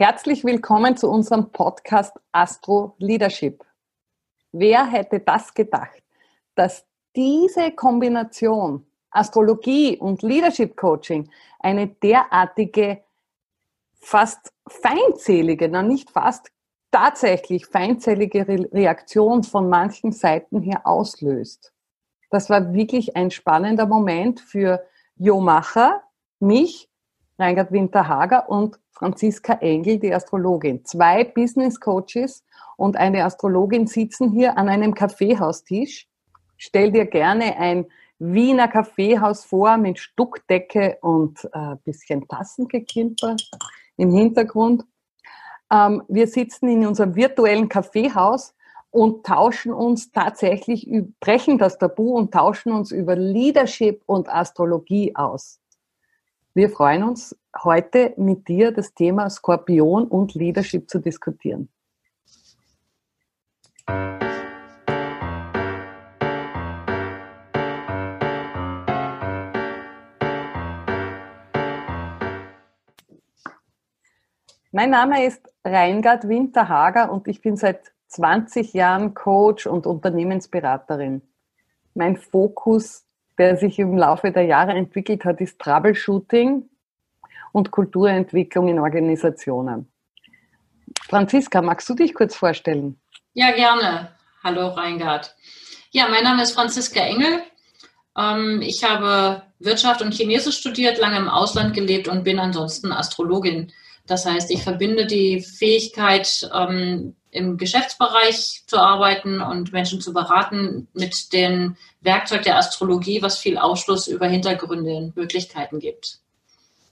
Herzlich willkommen zu unserem Podcast Astro Leadership. Wer hätte das gedacht, dass diese Kombination Astrologie und Leadership Coaching eine derartige, fast feindselige, na nicht fast, tatsächlich feindselige Reaktion von manchen Seiten her auslöst. Das war wirklich ein spannender Moment für Jo Macher, mich, Reingard Winterhager und Franziska Engel, die Astrologin. Zwei Business Coaches und eine Astrologin sitzen hier an einem Kaffeehaustisch. Stell dir gerne ein Wiener Kaffeehaus vor mit Stuckdecke und äh, bisschen Tassengeklimper im Hintergrund. Ähm, wir sitzen in unserem virtuellen Kaffeehaus und tauschen uns tatsächlich, brechen das Tabu und tauschen uns über Leadership und Astrologie aus. Wir freuen uns heute mit dir das Thema Skorpion und Leadership zu diskutieren. Mein Name ist Reingard Winterhager und ich bin seit 20 Jahren Coach und Unternehmensberaterin. Mein Fokus der sich im Laufe der Jahre entwickelt hat, ist Troubleshooting und Kulturentwicklung in Organisationen. Franziska, magst du dich kurz vorstellen? Ja, gerne. Hallo Reingard. Ja, mein Name ist Franziska Engel. Ähm, ich habe Wirtschaft und Chinesisch studiert, lange im Ausland gelebt und bin ansonsten Astrologin. Das heißt, ich verbinde die Fähigkeit, ähm, im Geschäftsbereich zu arbeiten und Menschen zu beraten mit dem Werkzeug der Astrologie, was viel Aufschluss über Hintergründe und Möglichkeiten gibt.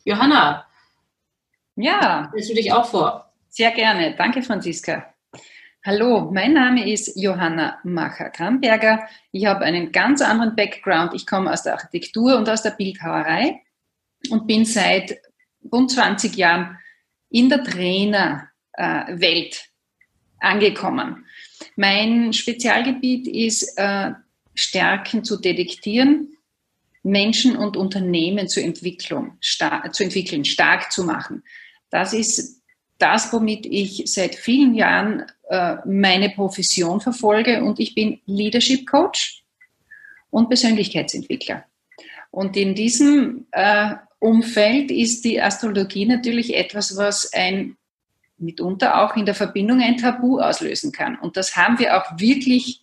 Johanna, ja, stellst du dich auch vor? Sehr gerne. Danke, Franziska. Hallo, mein Name ist Johanna Macher-Kramberger. Ich habe einen ganz anderen Background. Ich komme aus der Architektur und aus der Bildhauerei und bin seit rund 20 Jahren in der Trainerwelt angekommen. Mein Spezialgebiet ist, äh, Stärken zu detektieren, Menschen und Unternehmen zur Entwicklung, zu entwickeln, stark zu machen. Das ist das, womit ich seit vielen Jahren äh, meine Profession verfolge und ich bin Leadership Coach und Persönlichkeitsentwickler. Und in diesem äh, Umfeld ist die Astrologie natürlich etwas, was ein mitunter auch in der Verbindung ein Tabu auslösen kann. Und das haben wir auch wirklich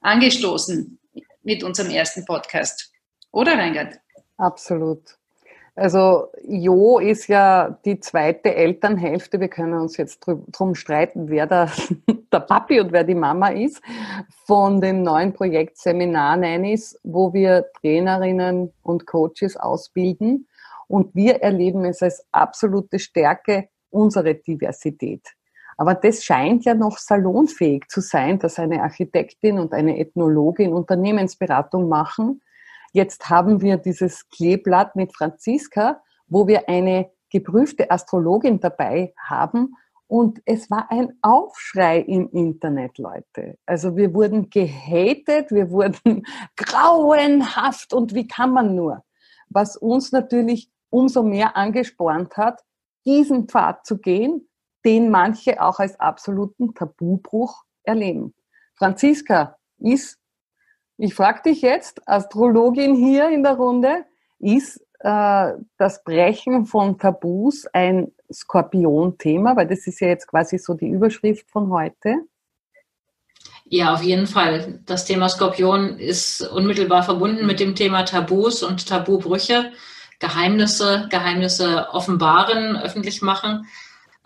angestoßen mit unserem ersten Podcast. Oder, Reingard? Absolut. Also Jo ist ja die zweite Elternhälfte. Wir können uns jetzt drum streiten, wer da der Papi und wer die Mama ist, von dem neuen Projekt Seminar Nannies, wo wir Trainerinnen und Coaches ausbilden. Und wir erleben es als absolute Stärke, unsere Diversität. Aber das scheint ja noch salonfähig zu sein, dass eine Architektin und eine Ethnologin Unternehmensberatung machen. Jetzt haben wir dieses Kleeblatt mit Franziska, wo wir eine geprüfte Astrologin dabei haben. Und es war ein Aufschrei im Internet, Leute. Also wir wurden gehatet, wir wurden grauenhaft und wie kann man nur? Was uns natürlich umso mehr angespornt hat, diesen Pfad zu gehen, den manche auch als absoluten Tabubruch erleben. Franziska ist, ich frage dich jetzt, Astrologin hier in der Runde, ist äh, das Brechen von Tabus ein Skorpion-Thema, weil das ist ja jetzt quasi so die Überschrift von heute. Ja, auf jeden Fall. Das Thema Skorpion ist unmittelbar verbunden mit dem Thema Tabus und Tabubrüche. Geheimnisse, Geheimnisse offenbaren, öffentlich machen,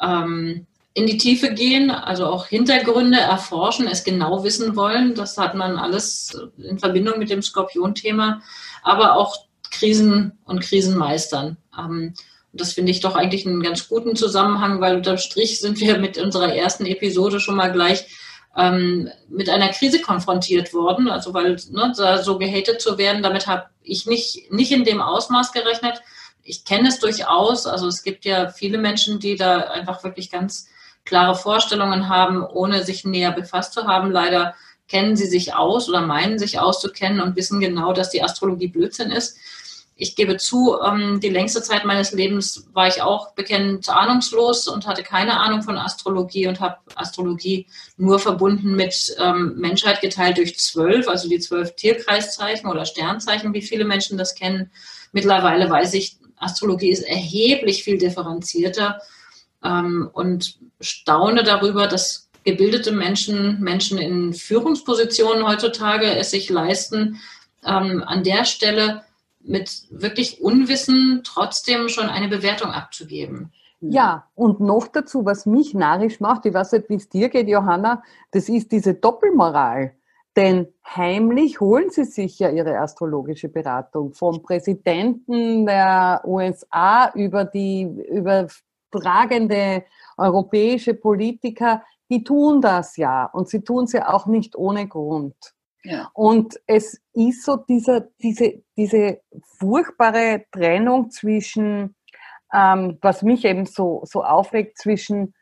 ähm, in die Tiefe gehen, also auch Hintergründe erforschen, es genau wissen wollen. Das hat man alles in Verbindung mit dem Skorpion-Thema, aber auch Krisen und Krisen meistern. Ähm, das finde ich doch eigentlich einen ganz guten Zusammenhang, weil unterm Strich sind wir mit unserer ersten Episode schon mal gleich ähm, mit einer Krise konfrontiert worden. Also weil ne, so gehatet zu werden, damit habe ich nicht, nicht in dem Ausmaß gerechnet. Ich kenne es durchaus. Also es gibt ja viele Menschen, die da einfach wirklich ganz klare Vorstellungen haben, ohne sich näher befasst zu haben. Leider kennen sie sich aus oder meinen sich auszukennen und wissen genau, dass die Astrologie Blödsinn ist. Ich gebe zu, ähm, die längste Zeit meines Lebens war ich auch bekennend ahnungslos und hatte keine Ahnung von Astrologie und habe Astrologie nur verbunden mit ähm, Menschheit geteilt durch zwölf, also die zwölf Tierkreiszeichen oder Sternzeichen, wie viele Menschen das kennen. Mittlerweile weiß ich, Astrologie ist erheblich viel differenzierter ähm, und staune darüber, dass gebildete Menschen, Menschen in Führungspositionen heutzutage es sich leisten, an der Stelle mit wirklich Unwissen trotzdem schon eine Bewertung abzugeben. Ja, und noch dazu, was mich narrisch macht, ich weiß nicht, wie es dir geht, Johanna, das ist diese Doppelmoral. Denn heimlich holen sie sich ja ihre astrologische Beratung vom Präsidenten der USA über die übertragende europäische Politiker. Die tun das ja und sie tun es ja auch nicht ohne Grund. Ja. Und es ist so dieser, diese, diese furchtbare Trennung zwischen, ähm, was mich eben so, so aufregt, zwischen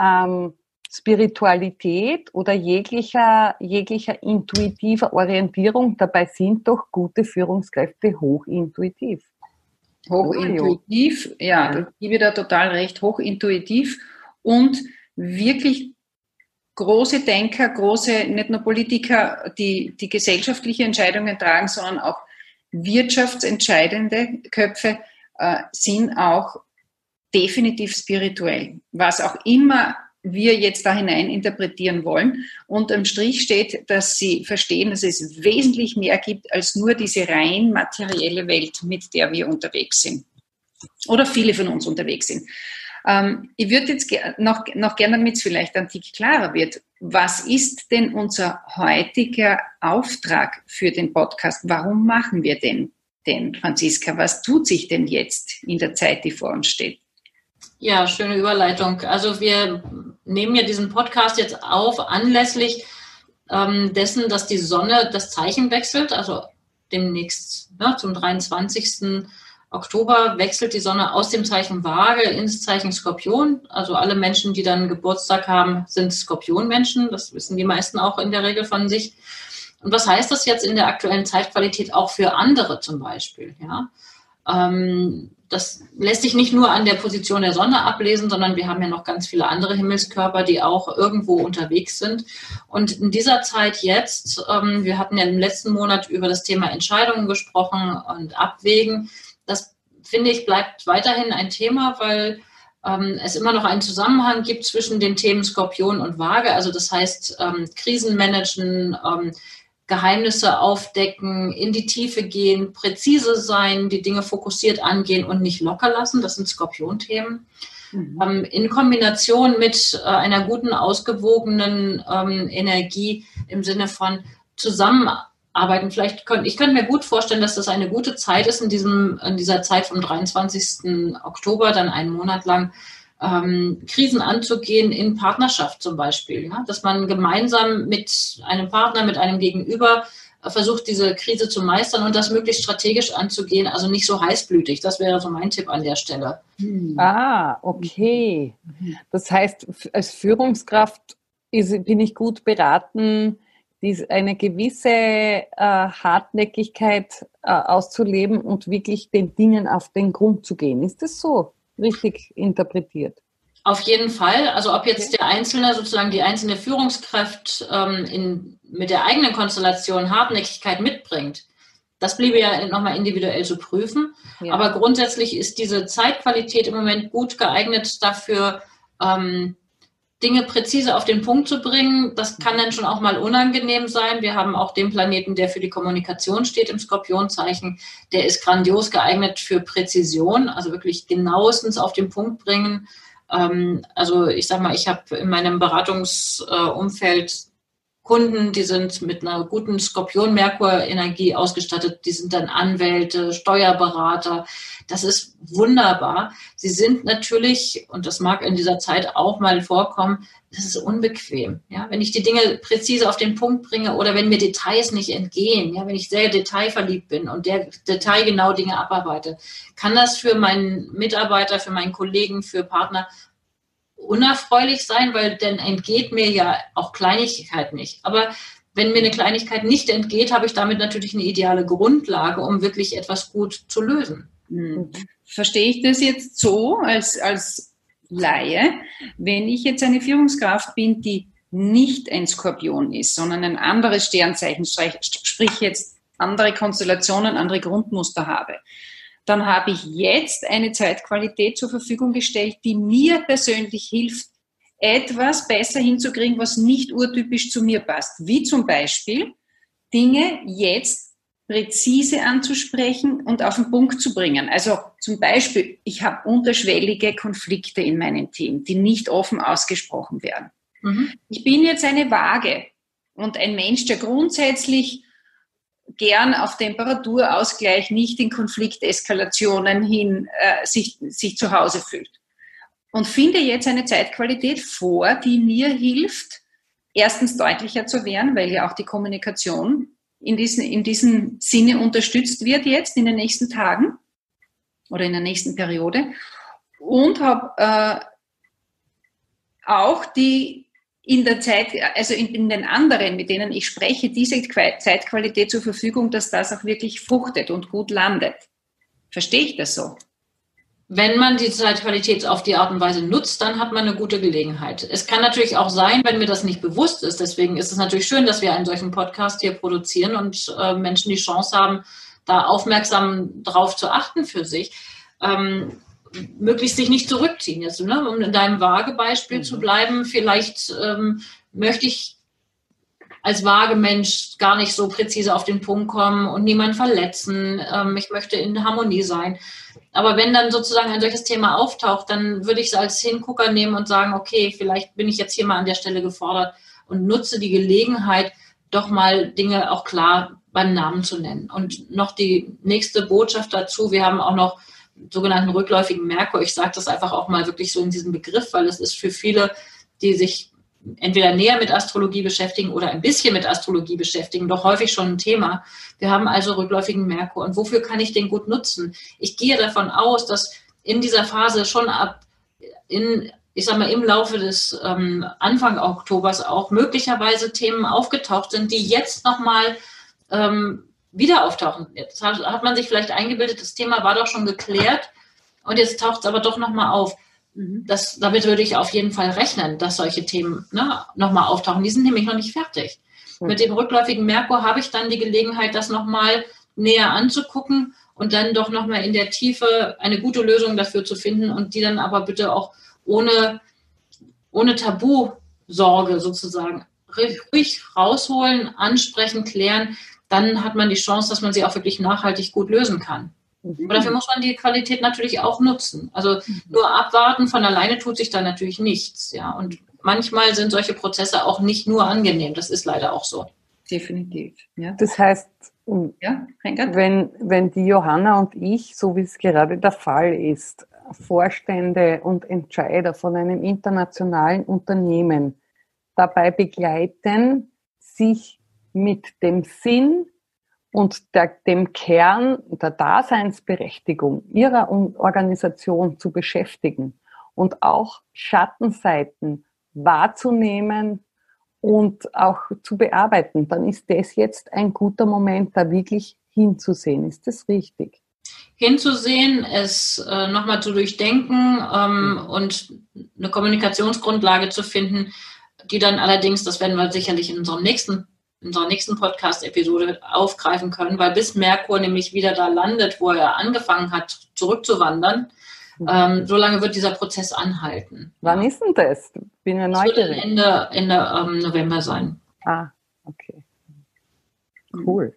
ähm, Spiritualität oder jeglicher, jeglicher intuitiver Orientierung. Dabei sind doch gute Führungskräfte hochintuitiv. Hochintuitiv, ja, ja. ich gebe da total recht, hochintuitiv und wirklich große Denker, große, nicht nur Politiker, die, die gesellschaftliche Entscheidungen tragen, sondern auch wirtschaftsentscheidende Köpfe äh, sind auch definitiv spirituell. Was auch immer wir jetzt da hinein interpretieren wollen. Unterm Strich steht, dass sie verstehen, dass es wesentlich mehr gibt als nur diese rein materielle Welt, mit der wir unterwegs sind. Oder viele von uns unterwegs sind. Ähm, ich würde jetzt noch, noch gerne, damit es vielleicht ein Tick klarer wird, was ist denn unser heutiger Auftrag für den Podcast? Warum machen wir denn, denn Franziska? Was tut sich denn jetzt in der Zeit, die vor uns steht? Ja, schöne Überleitung. Also wir nehmen ja diesen Podcast jetzt auf anlässlich ähm, dessen, dass die Sonne das Zeichen wechselt, also demnächst ne, zum 23. Oktober wechselt die Sonne aus dem Zeichen Waage ins Zeichen Skorpion. Also alle Menschen, die dann Geburtstag haben, sind Skorpionmenschen. Das wissen die meisten auch in der Regel von sich. Und was heißt das jetzt in der aktuellen Zeitqualität auch für andere zum Beispiel? Ja? Ähm, das lässt sich nicht nur an der Position der Sonne ablesen, sondern wir haben ja noch ganz viele andere Himmelskörper, die auch irgendwo unterwegs sind. Und in dieser Zeit jetzt, ähm, wir hatten ja im letzten Monat über das Thema Entscheidungen gesprochen und Abwägen finde ich bleibt weiterhin ein Thema, weil ähm, es immer noch einen Zusammenhang gibt zwischen den Themen Skorpion und Waage. Also das heißt, ähm, Krisen managen, ähm, Geheimnisse aufdecken, in die Tiefe gehen, präzise sein, die Dinge fokussiert angehen und nicht locker lassen. Das sind Skorpionthemen. Mhm. Ähm, in Kombination mit äh, einer guten, ausgewogenen ähm, Energie im Sinne von Zusammenarbeit arbeiten. Vielleicht könnte ich könnte mir gut vorstellen, dass das eine gute Zeit ist in diesem in dieser Zeit vom 23. Oktober, dann einen Monat lang ähm, Krisen anzugehen in Partnerschaft zum Beispiel, ja? dass man gemeinsam mit einem Partner, mit einem Gegenüber äh, versucht, diese Krise zu meistern und das möglichst strategisch anzugehen, also nicht so heißblütig. Das wäre so mein Tipp an der Stelle. Hm. Ah, okay. Das heißt, als Führungskraft ist, bin ich gut beraten, dies, eine gewisse äh, Hartnäckigkeit äh, auszuleben und wirklich den Dingen auf den Grund zu gehen. Ist das so richtig interpretiert? Auf jeden Fall. Also ob jetzt der Einzelne, sozusagen die einzelne Führungskraft ähm, in, mit der eigenen Konstellation Hartnäckigkeit mitbringt, das bliebe ja nochmal individuell zu prüfen. Ja. Aber grundsätzlich ist diese Zeitqualität im Moment gut geeignet dafür, ähm, Dinge präzise auf den Punkt zu bringen. Das kann dann schon auch mal unangenehm sein. Wir haben auch den Planeten, der für die Kommunikation steht im Skorpionzeichen. Der ist grandios geeignet für Präzision, also wirklich genauestens auf den Punkt bringen. Ähm, also ich sage mal, ich habe in meinem Beratungsumfeld Kunden, die sind mit einer guten Skorpion-Merkur-Energie ausgestattet, die sind dann Anwälte, Steuerberater. Das ist wunderbar. Sie sind natürlich, und das mag in dieser Zeit auch mal vorkommen, das ist unbequem. Ja, wenn ich die Dinge präzise auf den Punkt bringe oder wenn mir Details nicht entgehen, ja, wenn ich sehr detailverliebt bin und der detailgenau Dinge abarbeite, kann das für meinen Mitarbeiter, für meinen Kollegen, für Partner unerfreulich sein, weil dann entgeht mir ja auch Kleinigkeit nicht. Aber wenn mir eine Kleinigkeit nicht entgeht, habe ich damit natürlich eine ideale Grundlage, um wirklich etwas gut zu lösen. Hm. Verstehe ich das jetzt so als, als Laie? Wenn ich jetzt eine Führungskraft bin, die nicht ein Skorpion ist, sondern ein anderes Sternzeichen, sprich jetzt andere Konstellationen, andere Grundmuster habe, dann habe ich jetzt eine Zeitqualität zur Verfügung gestellt, die mir persönlich hilft, etwas besser hinzukriegen, was nicht urtypisch zu mir passt. Wie zum Beispiel Dinge jetzt präzise anzusprechen und auf den Punkt zu bringen. Also zum Beispiel, ich habe unterschwellige Konflikte in meinem Team, die nicht offen ausgesprochen werden. Mhm. Ich bin jetzt eine Waage und ein Mensch, der grundsätzlich gern auf Temperaturausgleich, nicht in Konflikteskalationen hin äh, sich, sich zu Hause fühlt. Und finde jetzt eine Zeitqualität vor, die mir hilft, erstens deutlicher zu werden, weil ja auch die Kommunikation in diesem, in diesem Sinne unterstützt wird jetzt in den nächsten Tagen oder in der nächsten Periode. Und habe äh, auch die in der Zeit, also in, in, den anderen, mit denen ich spreche, diese Zeitqualität zur Verfügung, dass das auch wirklich fruchtet und gut landet. Verstehe ich das so? Wenn man die Zeitqualität auf die Art und Weise nutzt, dann hat man eine gute Gelegenheit. Es kann natürlich auch sein, wenn mir das nicht bewusst ist. Deswegen ist es natürlich schön, dass wir einen solchen Podcast hier produzieren und äh, Menschen die Chance haben, da aufmerksam drauf zu achten für sich. Ähm, möglichst sich nicht zurückziehen. Jetzt, ne, um in deinem Waagebeispiel mhm. zu bleiben, vielleicht ähm, möchte ich als Waagemensch gar nicht so präzise auf den Punkt kommen und niemanden verletzen. Ähm, ich möchte in Harmonie sein. Aber wenn dann sozusagen ein solches Thema auftaucht, dann würde ich es als Hingucker nehmen und sagen, okay, vielleicht bin ich jetzt hier mal an der Stelle gefordert und nutze die Gelegenheit, doch mal Dinge auch klar beim Namen zu nennen. Und noch die nächste Botschaft dazu, wir haben auch noch sogenannten rückläufigen Merkur. Ich sage das einfach auch mal wirklich so in diesem Begriff, weil es ist für viele, die sich entweder näher mit Astrologie beschäftigen oder ein bisschen mit Astrologie beschäftigen, doch häufig schon ein Thema. Wir haben also rückläufigen Merkur. Und wofür kann ich den gut nutzen? Ich gehe davon aus, dass in dieser Phase schon ab in ich sag mal, im Laufe des ähm, Anfang Oktobers auch möglicherweise Themen aufgetaucht sind, die jetzt nochmal ähm, wieder auftauchen. Jetzt hat man sich vielleicht eingebildet, das Thema war doch schon geklärt und jetzt taucht es aber doch nochmal auf. Mhm. Das, damit würde ich auf jeden Fall rechnen, dass solche Themen ne, nochmal auftauchen. Die sind nämlich noch nicht fertig. Mhm. Mit dem rückläufigen Merkur habe ich dann die Gelegenheit, das nochmal näher anzugucken und dann doch nochmal in der Tiefe eine gute Lösung dafür zu finden und die dann aber bitte auch ohne, ohne Tabu-Sorge sozusagen ruhig rausholen, ansprechen, klären, dann hat man die Chance, dass man sie auch wirklich nachhaltig gut lösen kann. Mhm. Aber dafür muss man die Qualität natürlich auch nutzen. Also mhm. nur abwarten von alleine tut sich da natürlich nichts. Ja, und manchmal sind solche Prozesse auch nicht nur angenehm. Das ist leider auch so. Definitiv. Ja. Das heißt, ja, wenn, wenn die Johanna und ich, so wie es gerade der Fall ist, Vorstände und Entscheider von einem internationalen Unternehmen dabei begleiten, sich mit dem Sinn und der, dem Kern der Daseinsberechtigung ihrer Organisation zu beschäftigen und auch Schattenseiten wahrzunehmen und auch zu bearbeiten, dann ist das jetzt ein guter Moment, da wirklich hinzusehen. Ist das richtig? Hinzusehen, es äh, nochmal zu durchdenken ähm, und eine Kommunikationsgrundlage zu finden, die dann allerdings, das werden wir sicherlich in unserem nächsten unserer nächsten Podcast-Episode aufgreifen können, weil bis Merkur nämlich wieder da landet, wo er angefangen hat, zurückzuwandern, ähm, so lange wird dieser Prozess anhalten. Wann ist denn das? Bin ja neugierig. Das wird Ende, Ende ähm, November sein. Ah, okay. Cool.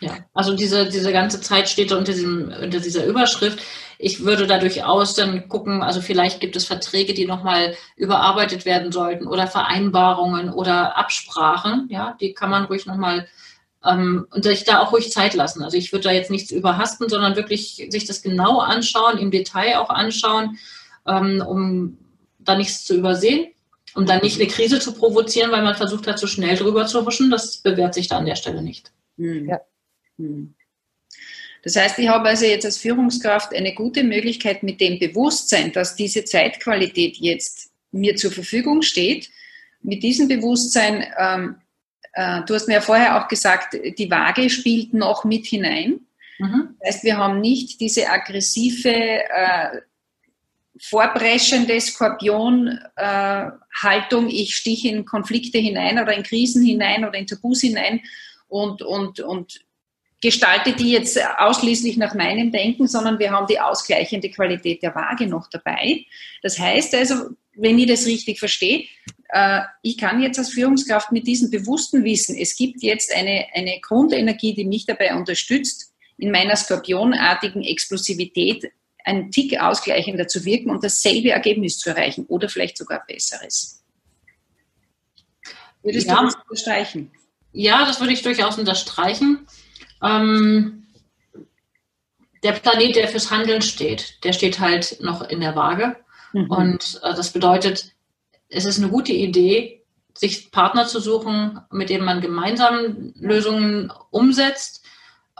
Ja, also diese, diese ganze Zeit steht unter, diesem, unter dieser Überschrift. Ich würde da durchaus dann gucken, also vielleicht gibt es Verträge, die nochmal überarbeitet werden sollten oder Vereinbarungen oder Absprachen. Ja, die kann man ruhig nochmal ähm, und sich da auch ruhig Zeit lassen. Also ich würde da jetzt nichts überhasten, sondern wirklich sich das genau anschauen, im Detail auch anschauen, ähm, um da nichts zu übersehen um dann nicht eine Krise zu provozieren, weil man versucht hat, zu schnell drüber zu huschen. Das bewährt sich da an der Stelle nicht. Hm. Ja. Hm. Das heißt, ich habe also jetzt als Führungskraft eine gute Möglichkeit mit dem Bewusstsein, dass diese Zeitqualität jetzt mir zur Verfügung steht, mit diesem Bewusstsein ähm, äh, du hast mir ja vorher auch gesagt, die Waage spielt noch mit hinein. Mhm. Das heißt, wir haben nicht diese aggressive, äh, vorpreschende Skorpion-Haltung, äh, ich stiche in Konflikte hinein oder in Krisen hinein oder in Tabus hinein und, und, und gestalte die jetzt ausschließlich nach meinem Denken, sondern wir haben die ausgleichende Qualität der Waage noch dabei. Das heißt also, wenn ich das richtig verstehe, äh, ich kann jetzt als Führungskraft mit diesem bewussten Wissen, es gibt jetzt eine, eine Grundenergie, die mich dabei unterstützt, in meiner skorpionartigen Explosivität einen Tick ausgleichender zu wirken und dasselbe Ergebnis zu erreichen oder vielleicht sogar besseres. Würdest ja. du das unterstreichen? Ja, das würde ich durchaus unterstreichen. Ähm, der Planet, der fürs Handeln steht, der steht halt noch in der Waage. Mhm. Und äh, das bedeutet, es ist eine gute Idee, sich Partner zu suchen, mit denen man gemeinsam Lösungen umsetzt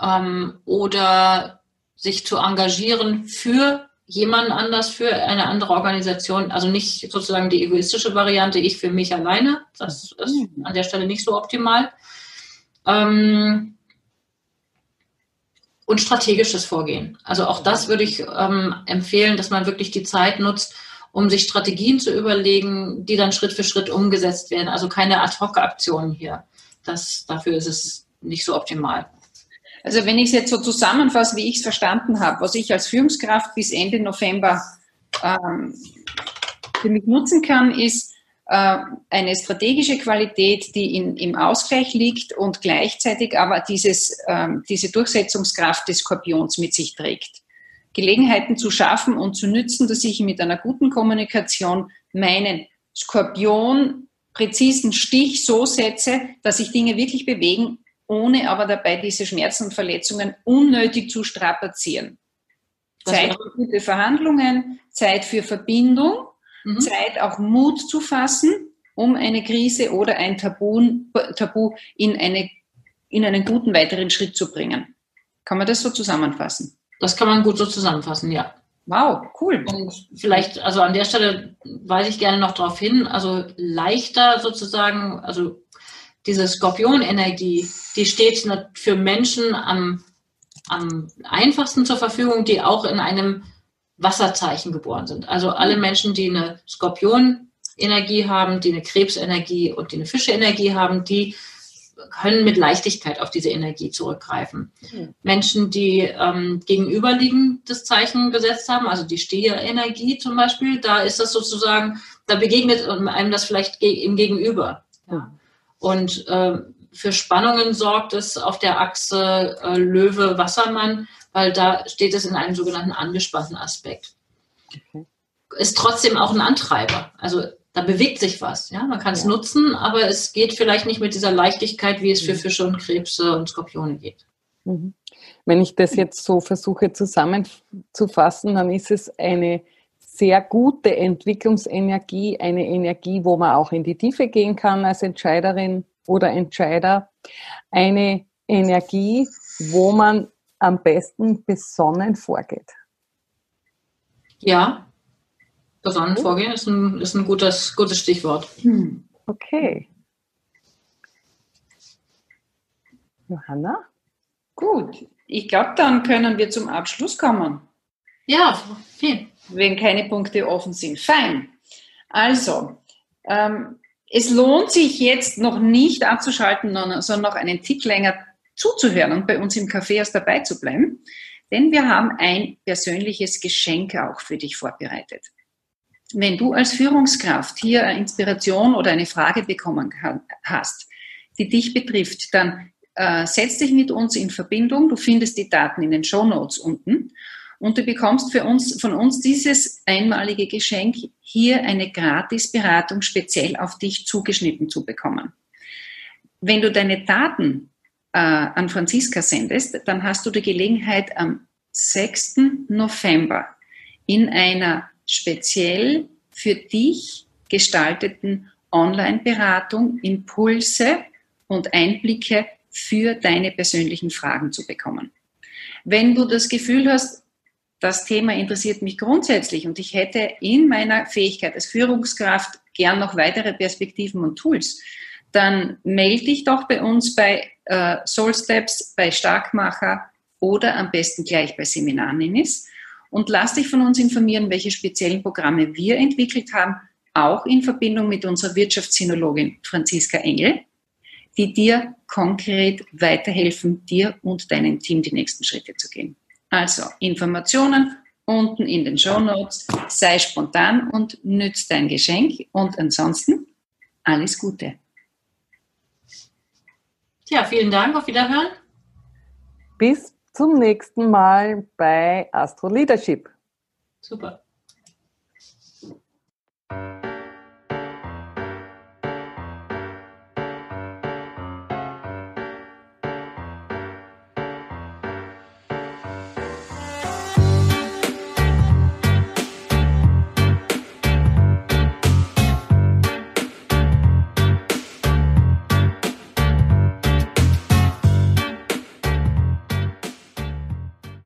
ähm, oder sich zu engagieren für jemanden anders, für eine andere Organisation. Also nicht sozusagen die egoistische Variante, ich für mich alleine. Das ist mhm. an der Stelle nicht so optimal. Ähm, und strategisches Vorgehen. Also auch das würde ich ähm, empfehlen, dass man wirklich die Zeit nutzt, um sich Strategien zu überlegen, die dann Schritt für Schritt umgesetzt werden. Also keine Ad-Hoc-Aktionen hier. Das, dafür ist es nicht so optimal. Also wenn ich es jetzt so zusammenfasse, wie ich es verstanden habe, was ich als Führungskraft bis Ende November ähm, für mich nutzen kann, ist eine strategische Qualität, die in, im Ausgleich liegt und gleichzeitig aber dieses, ähm, diese Durchsetzungskraft des Skorpions mit sich trägt. Gelegenheiten zu schaffen und zu nützen, dass ich mit einer guten Kommunikation meinen Skorpion präzisen Stich so setze, dass sich Dinge wirklich bewegen ohne aber dabei diese Schmerzen und Verletzungen unnötig zu strapazieren. Zeit für gute Verhandlungen, Zeit für Verbindung, mhm. Zeit auch Mut zu fassen, um eine Krise oder ein Tabu, Tabu in, eine, in einen guten weiteren Schritt zu bringen. Kann man das so zusammenfassen? Das kann man gut so zusammenfassen, ja. Wow, cool. Und vielleicht, also an der Stelle weise ich gerne noch darauf hin, also leichter sozusagen, also diese Skorpionenergie, die steht für Menschen am, am einfachsten zur Verfügung, die auch in einem Wasserzeichen geboren sind. Also alle Menschen, die eine Skorpionenergie haben, die eine Krebsenergie und die eine Fischeenergie haben, die können mit Leichtigkeit auf diese Energie zurückgreifen. Mhm. Menschen, die ähm, gegenüberliegendes Zeichen gesetzt haben, also die Stierenergie zum Beispiel, da ist das sozusagen, da begegnet einem das vielleicht im Gegenüber. Ja. Und äh, für Spannungen sorgt es auf der Achse äh, Löwe-Wassermann, weil da steht es in einem sogenannten angespannten Aspekt. Okay. Ist trotzdem auch ein Antreiber. Also da bewegt sich was. Ja? Man kann es ja. nutzen, aber es geht vielleicht nicht mit dieser Leichtigkeit, wie es für mhm. Fische und Krebse und Skorpione geht. Mhm. Wenn ich das jetzt so versuche zusammenzufassen, dann ist es eine sehr gute Entwicklungsenergie, eine Energie, wo man auch in die Tiefe gehen kann als Entscheiderin oder Entscheider, eine Energie, wo man am besten besonnen vorgeht. Ja, besonnen vorgehen ist ein, ist ein gutes, gutes Stichwort. Hm. Okay. Johanna? Gut, ich glaube, dann können wir zum Abschluss kommen. Ja, viel wenn keine Punkte offen sind. Fein. Also, ähm, es lohnt sich jetzt noch nicht abzuschalten, sondern noch einen Tick länger zuzuhören und bei uns im Café erst dabei zu bleiben, denn wir haben ein persönliches Geschenk auch für dich vorbereitet. Wenn du als Führungskraft hier eine Inspiration oder eine Frage bekommen hast, die dich betrifft, dann äh, setz dich mit uns in Verbindung. Du findest die Daten in den Show Notes unten und du bekommst für uns, von uns dieses einmalige Geschenk, hier eine Gratisberatung speziell auf dich zugeschnitten zu bekommen. Wenn du deine Daten äh, an Franziska sendest, dann hast du die Gelegenheit am 6. November in einer speziell für dich gestalteten Online-Beratung Impulse und Einblicke für deine persönlichen Fragen zu bekommen. Wenn du das Gefühl hast, das Thema interessiert mich grundsätzlich und ich hätte in meiner Fähigkeit als Führungskraft gern noch weitere Perspektiven und Tools, dann melde dich doch bei uns bei äh, Soul Steps, bei Starkmacher oder am besten gleich bei Seminarninis und lass dich von uns informieren, welche speziellen Programme wir entwickelt haben, auch in Verbindung mit unserer Wirtschaftssinologin Franziska Engel, die dir konkret weiterhelfen, dir und deinem Team die nächsten Schritte zu gehen. Also Informationen unten in den Show Notes. Sei spontan und nütz dein Geschenk. Und ansonsten alles Gute. Ja, vielen Dank. Auf Wiederhören. Bis zum nächsten Mal bei Astro Leadership. Super.